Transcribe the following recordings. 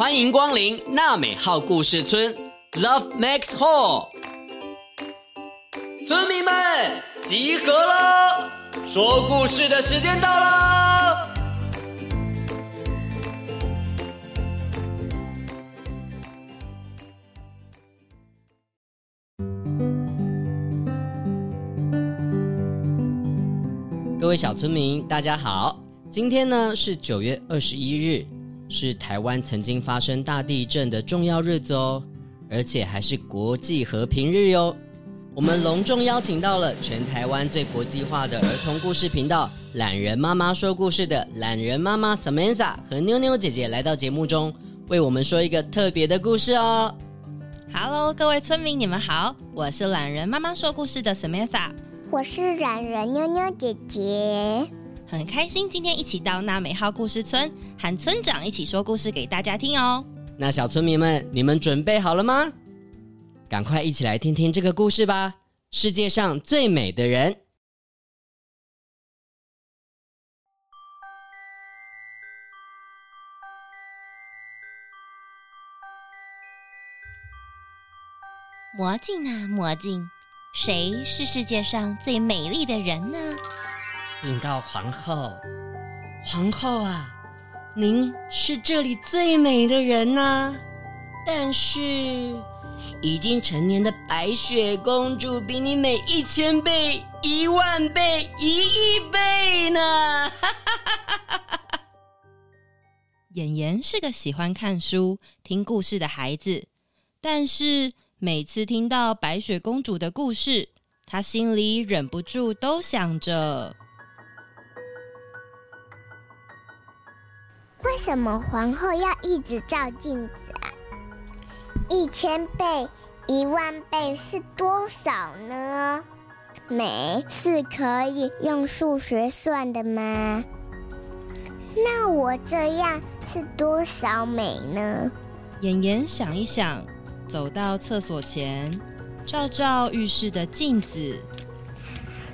欢迎光临娜美号故事村，Love Max Hall。村民们集合了，说故事的时间到了。各位小村民，大家好，今天呢是九月二十一日。是台湾曾经发生大地震的重要日子哦，而且还是国际和平日哟。我们隆重邀请到了全台湾最国际化的儿童故事频道——懒人妈妈说故事的懒人妈妈 Samantha 和妞妞姐姐来到节目中，为我们说一个特别的故事哦。Hello，各位村民，你们好，我是懒人妈妈说故事的 Samantha，我是懒人妞妞姐姐。很开心今天一起到娜美号故事村，和村长一起说故事给大家听哦。那小村民们，你们准备好了吗？赶快一起来听听这个故事吧！世界上最美的人。魔镜啊，魔镜，谁是世界上最美丽的人呢？禀告皇后，皇后啊，您是这里最美的人呐、但是，已经成年的白雪公主比你美一千倍、一万倍、一亿倍呢。哈哈哈哈哈妍妍是个喜欢看书、听故事的孩子，但是每次听到白雪公主的故事，她心里忍不住都想着。为什么皇后要一直照镜子啊？一千倍、一万倍是多少呢？美是可以用数学算的吗？那我这样是多少美呢？妍妍想一想，走到厕所前，照照浴室的镜子。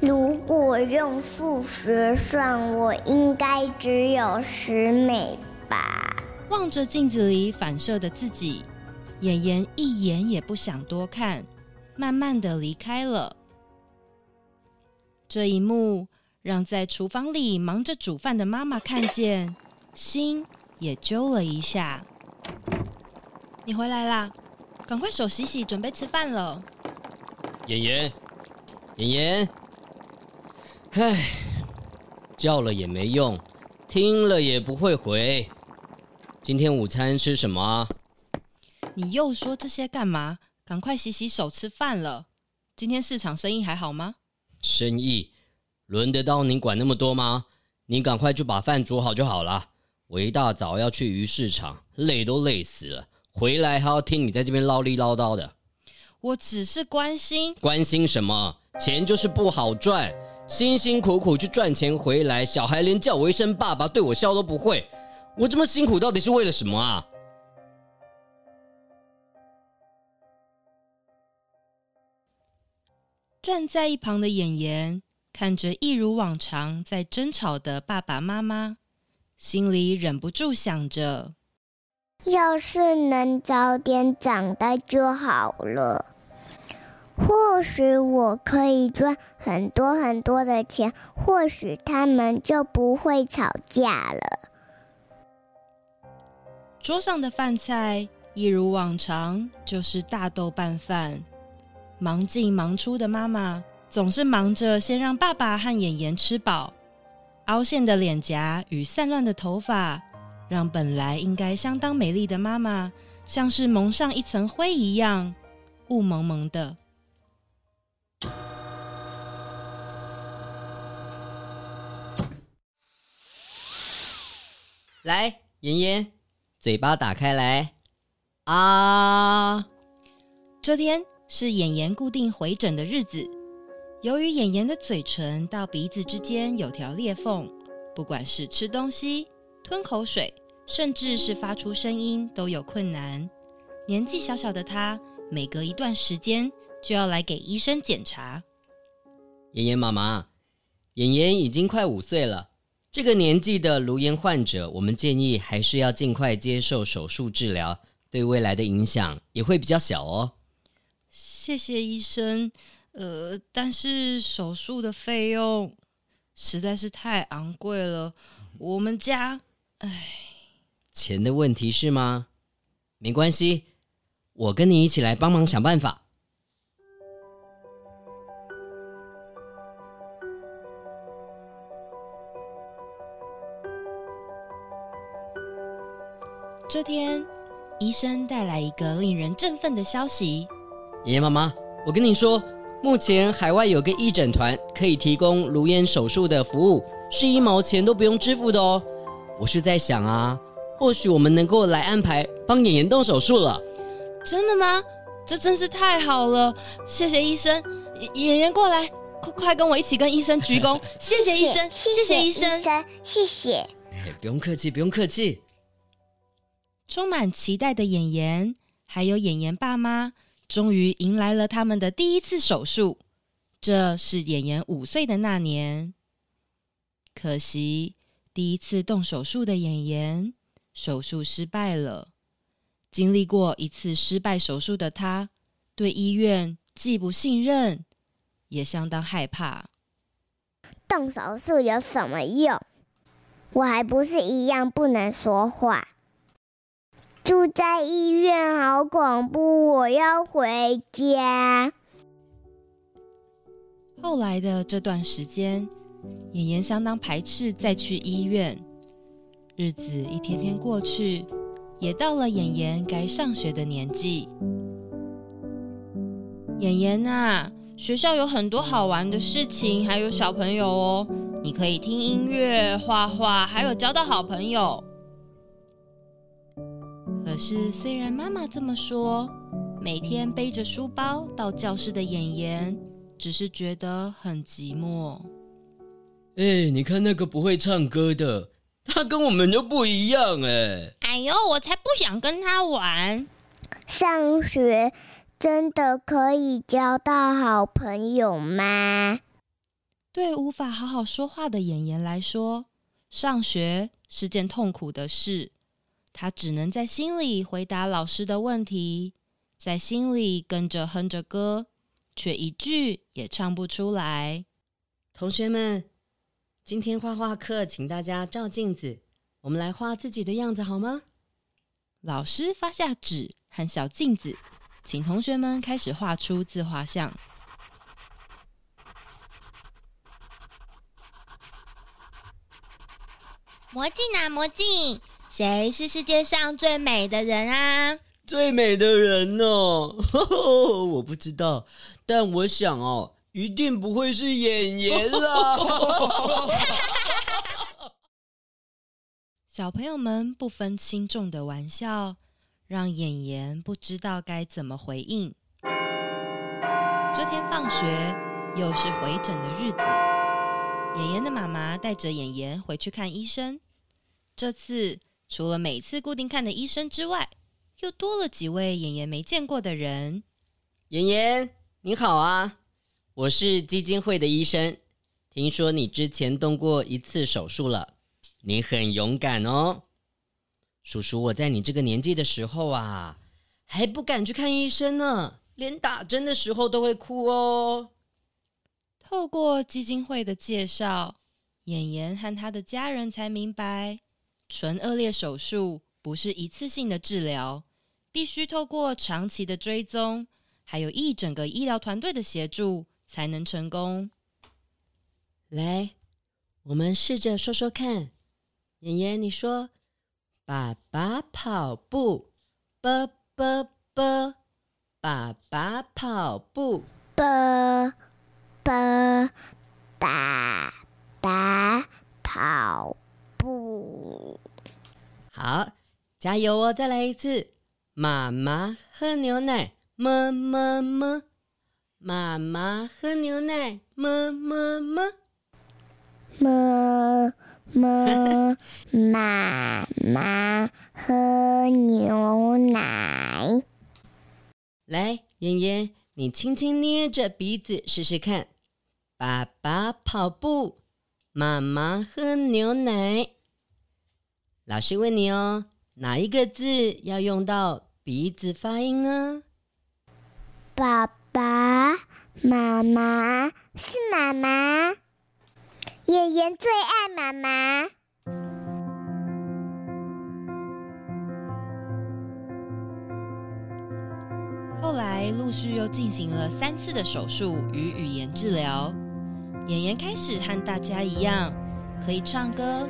如果用数学算，我应该只有十美吧。望着镜子里反射的自己，妍妍一眼也不想多看，慢慢的离开了。这一幕让在厨房里忙着煮饭的妈妈看见，心也揪了一下。你回来啦，赶快手洗洗，准备吃饭了。妍妍，妍妍。唉，叫了也没用，听了也不会回。今天午餐吃什么啊？你又说这些干嘛？赶快洗洗手吃饭了。今天市场生意还好吗？生意轮得到你管那么多吗？你赶快就把饭煮好就好了。我一大早要去鱼市场，累都累死了，回来还要听你在这边唠里唠叨的。我只是关心。关心什么？钱就是不好赚。辛辛苦苦去赚钱回来，小孩连叫我一声爸爸，对我笑都不会。我这么辛苦到底是为了什么啊？站在一旁的演员看着一如往常在争吵的爸爸妈妈，心里忍不住想着：要是能早点长大就好了。或许我可以赚很多很多的钱，或许他们就不会吵架了。桌上的饭菜一如往常，就是大豆拌饭。忙进忙出的妈妈总是忙着先让爸爸和妍妍吃饱，凹陷的脸颊与散乱的头发，让本来应该相当美丽的妈妈，像是蒙上一层灰一样，雾蒙蒙的。来，妍妍，嘴巴打开来。啊！这天是妍妍固定回诊的日子。由于妍妍的嘴唇到鼻子之间有条裂缝，不管是吃东西、吞口水，甚至是发出声音，都有困难。年纪小小的她，每隔一段时间就要来给医生检查。妍妍妈妈，妍妍已经快五岁了。这个年纪的颅炎患者，我们建议还是要尽快接受手术治疗，对未来的影响也会比较小哦。谢谢医生。呃，但是手术的费用实在是太昂贵了，我们家，唉，钱的问题是吗？没关系，我跟你一起来帮忙想办法。这天，医生带来一个令人振奋的消息：爷爷妈妈，我跟你说，目前海外有个义诊团可以提供颅颜手术的服务，是一毛钱都不用支付的哦。我是在想啊，或许我们能够来安排帮妍妍动手术了。真的吗？这真是太好了！谢谢医生，妍妍过来，快快跟我一起跟医生鞠躬。谢谢医生，谢谢医生，谢谢。哎，不用客气，不用客气。充满期待的妍妍，还有妍妍爸妈，终于迎来了他们的第一次手术。这是妍妍五岁的那年。可惜，第一次动手术的妍妍，手术失败了。经历过一次失败手术的她，对医院既不信任，也相当害怕。动手术有什么用？我还不是一样不能说话。住在医院好恐怖，我要回家。后来的这段时间，妍妍相当排斥再去医院。日子一天天过去，也到了妍妍该上学的年纪。妍妍啊，学校有很多好玩的事情，还有小朋友哦，你可以听音乐、画画，还有交到好朋友。可是，虽然妈妈这么说，每天背着书包到教室的演员，只是觉得很寂寞。哎，你看那个不会唱歌的，他跟我们就不一样哎。哎呦，我才不想跟他玩。上学真的可以交到好朋友吗？对无法好好说话的演员来说，上学是件痛苦的事。他只能在心里回答老师的问题，在心里跟着哼着歌，却一句也唱不出来。同学们，今天画画课，请大家照镜子，我们来画自己的样子好吗？老师发下纸和小镜子，请同学们开始画出自画像。魔镜啊，魔镜！谁是世界上最美的人啊？最美的人哦，呵呵，我不知道，但我想哦，一定不会是妍妍啦。小朋友们不分轻重的玩笑，让妍妍不知道该怎么回应。这天放学又是回诊的日子，妍妍的妈妈带着妍妍回去看医生，这次。除了每次固定看的医生之外，又多了几位妍妍没见过的人。妍妍，你好啊，我是基金会的医生。听说你之前动过一次手术了，你很勇敢哦。叔叔，我在你这个年纪的时候啊，还不敢去看医生呢，连打针的时候都会哭哦。透过基金会的介绍，妍妍和她的家人才明白。唇腭裂手术不是一次性的治疗，必须透过长期的追踪，还有一整个医疗团队的协助才能成功。来，我们试着说说看，妍妍，你说：“爸爸跑步，啵啵啵，爸爸跑步，啵啵，爸爸跑。”不好，加油哦！再来一次，妈妈喝牛奶，么么么。妈妈喝牛奶，么么么。么么，妈妈喝牛奶。来，妍妍，你轻轻捏着鼻子试试看。爸爸跑步。妈妈喝牛奶。老师问你哦，哪一个字要用到鼻子发音呢？爸爸妈妈是妈妈，妍妍最爱妈妈。后来陆续又进行了三次的手术与语言治疗，妍妍开始和大家一样，可以唱歌，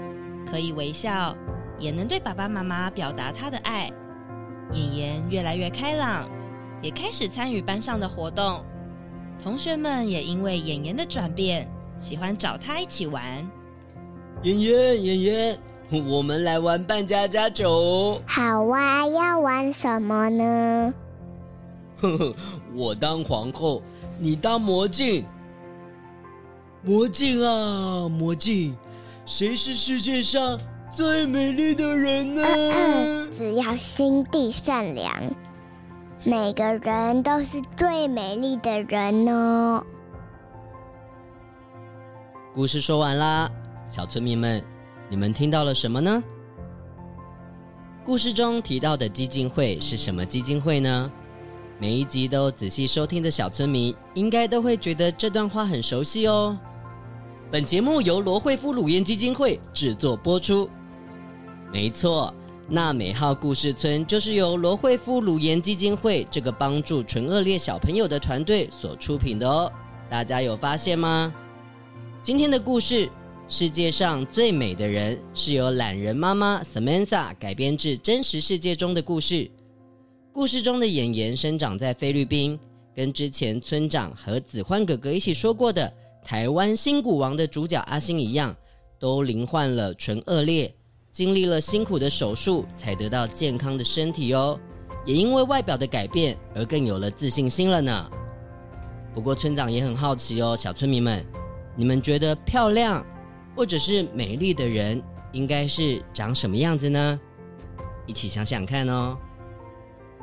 可以微笑，也能对爸爸妈妈表达他的爱。妍妍越来越开朗，也开始参与班上的活动，同学们也因为妍妍的转变，喜欢找他一起玩。妍妍，妍妍，我们来玩扮家家酒。好啊，要玩什么呢？呵呵，我当皇后，你当魔镜。魔镜啊，魔镜，谁是世界上最美丽的人呢？呃，只要心地善良，每个人都是最美丽的人哦。故事说完啦，小村民们，你们听到了什么呢？故事中提到的基金会是什么基金会呢？每一集都仔细收听的小村民，应该都会觉得这段话很熟悉哦。本节目由罗惠夫乳燕基金会制作播出。没错，那美号故事村就是由罗慧夫颅颜基金会这个帮助唇顎裂小朋友的团队所出品的哦。大家有发现吗？今天的故事《世界上最美的人》是由懒人妈妈 Samantha 改编至真实世界中的故事。故事中的演员生长在菲律宾，跟之前村长和子欢哥哥一起说过的台湾新骨王的主角阿星一样，都罹患了唇顎裂，经历了辛苦的手术才得到健康的身体哦。也因为外表的改变而更有了自信心了呢。不过村长也很好奇哦，小村民们，你们觉得漂亮或者是美丽的人应该是长什么样子呢？一起想想看哦。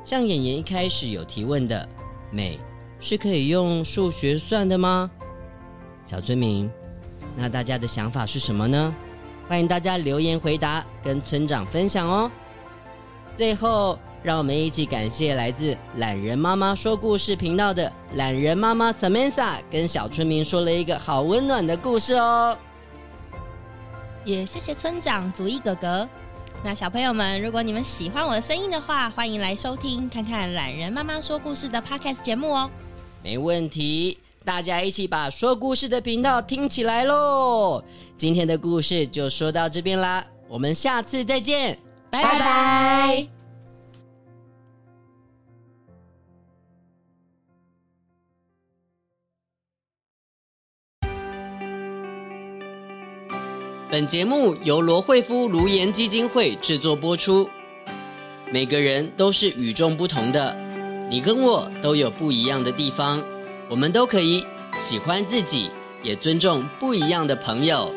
像演员一开始有提问的，美是可以用数学算的吗？小村民，那大家的想法是什么呢？欢迎大家留言回答，跟村长分享哦。最后，让我们一起感谢来自懒人妈妈说故事频道的懒人妈妈 Samantha，跟小村民说了一个好温暖的故事哦。也谢谢村长祖义哥哥。那小朋友们，如果你们喜欢我的声音的话，欢迎来收听看看懒人妈妈说故事的 Podcast 节目哦。没问题，大家一起把说故事的频道听起来喽。今天的故事就说到这边啦，我们下次再见，拜拜。拜拜。本节目由罗惠夫卢颜基金会制作播出。每个人都是与众不同的，你跟我都有不一样的地方，我们都可以喜欢自己，也尊重不一样的朋友。